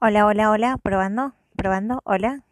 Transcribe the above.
Hola, hola, hola, probando, probando, hola.